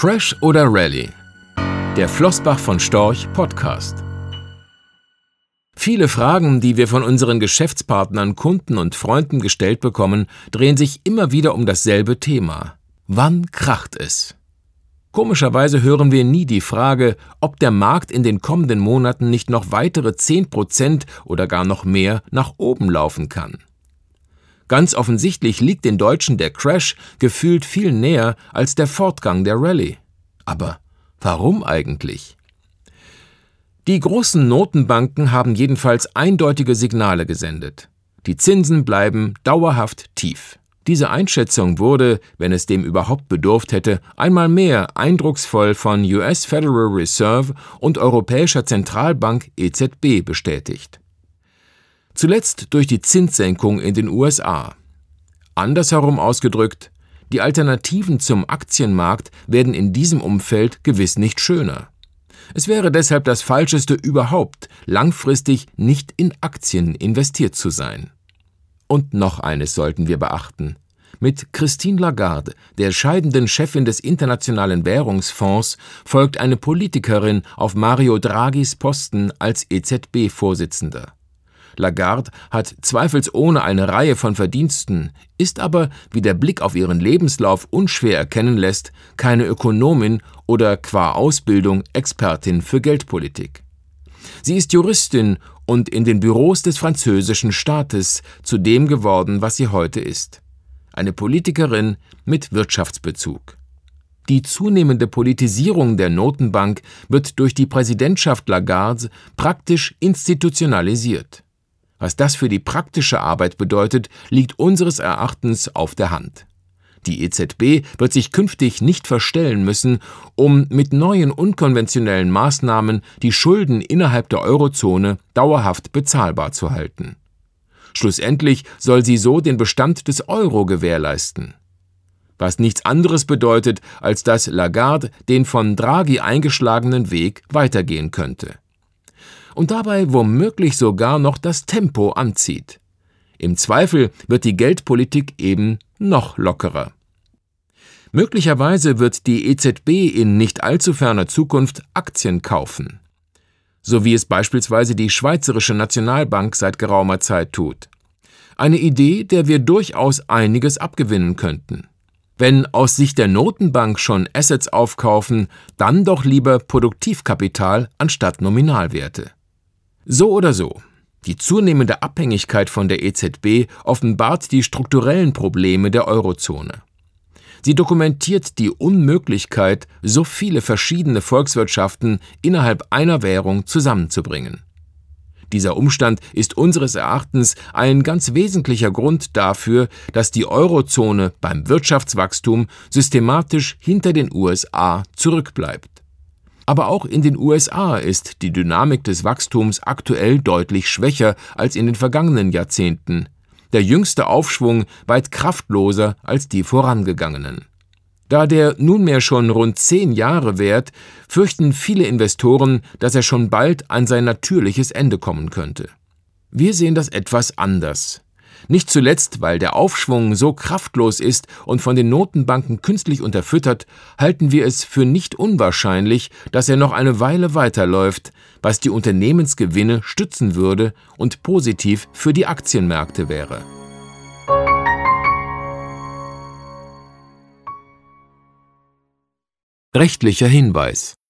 Crash oder Rallye? Der Flossbach von Storch Podcast. Viele Fragen, die wir von unseren Geschäftspartnern, Kunden und Freunden gestellt bekommen, drehen sich immer wieder um dasselbe Thema. Wann kracht es? Komischerweise hören wir nie die Frage, ob der Markt in den kommenden Monaten nicht noch weitere 10% oder gar noch mehr nach oben laufen kann. Ganz offensichtlich liegt den Deutschen der Crash gefühlt viel näher als der Fortgang der Rallye. Aber warum eigentlich? Die großen Notenbanken haben jedenfalls eindeutige Signale gesendet. Die Zinsen bleiben dauerhaft tief. Diese Einschätzung wurde, wenn es dem überhaupt bedurft hätte, einmal mehr eindrucksvoll von US Federal Reserve und Europäischer Zentralbank EZB bestätigt. Zuletzt durch die Zinssenkung in den USA. Andersherum ausgedrückt, die Alternativen zum Aktienmarkt werden in diesem Umfeld gewiss nicht schöner. Es wäre deshalb das Falscheste überhaupt, langfristig nicht in Aktien investiert zu sein. Und noch eines sollten wir beachten. Mit Christine Lagarde, der scheidenden Chefin des Internationalen Währungsfonds, folgt eine Politikerin auf Mario Draghis Posten als EZB-Vorsitzender. Lagarde hat zweifelsohne eine Reihe von Verdiensten, ist aber, wie der Blick auf ihren Lebenslauf unschwer erkennen lässt, keine Ökonomin oder qua Ausbildung Expertin für Geldpolitik. Sie ist Juristin und in den Büros des französischen Staates zu dem geworden, was sie heute ist. Eine Politikerin mit Wirtschaftsbezug. Die zunehmende Politisierung der Notenbank wird durch die Präsidentschaft Lagarde praktisch institutionalisiert. Was das für die praktische Arbeit bedeutet, liegt unseres Erachtens auf der Hand. Die EZB wird sich künftig nicht verstellen müssen, um mit neuen unkonventionellen Maßnahmen die Schulden innerhalb der Eurozone dauerhaft bezahlbar zu halten. Schlussendlich soll sie so den Bestand des Euro gewährleisten. Was nichts anderes bedeutet, als dass Lagarde den von Draghi eingeschlagenen Weg weitergehen könnte und dabei womöglich sogar noch das Tempo anzieht. Im Zweifel wird die Geldpolitik eben noch lockerer. Möglicherweise wird die EZB in nicht allzu ferner Zukunft Aktien kaufen, so wie es beispielsweise die Schweizerische Nationalbank seit geraumer Zeit tut. Eine Idee, der wir durchaus einiges abgewinnen könnten. Wenn aus Sicht der Notenbank schon Assets aufkaufen, dann doch lieber Produktivkapital anstatt Nominalwerte. So oder so, die zunehmende Abhängigkeit von der EZB offenbart die strukturellen Probleme der Eurozone. Sie dokumentiert die Unmöglichkeit, so viele verschiedene Volkswirtschaften innerhalb einer Währung zusammenzubringen. Dieser Umstand ist unseres Erachtens ein ganz wesentlicher Grund dafür, dass die Eurozone beim Wirtschaftswachstum systematisch hinter den USA zurückbleibt. Aber auch in den USA ist die Dynamik des Wachstums aktuell deutlich schwächer als in den vergangenen Jahrzehnten, der jüngste Aufschwung weit kraftloser als die vorangegangenen. Da der nunmehr schon rund zehn Jahre währt, fürchten viele Investoren, dass er schon bald an sein natürliches Ende kommen könnte. Wir sehen das etwas anders. Nicht zuletzt, weil der Aufschwung so kraftlos ist und von den Notenbanken künstlich unterfüttert, halten wir es für nicht unwahrscheinlich, dass er noch eine Weile weiterläuft, was die Unternehmensgewinne stützen würde und positiv für die Aktienmärkte wäre. Rechtlicher Hinweis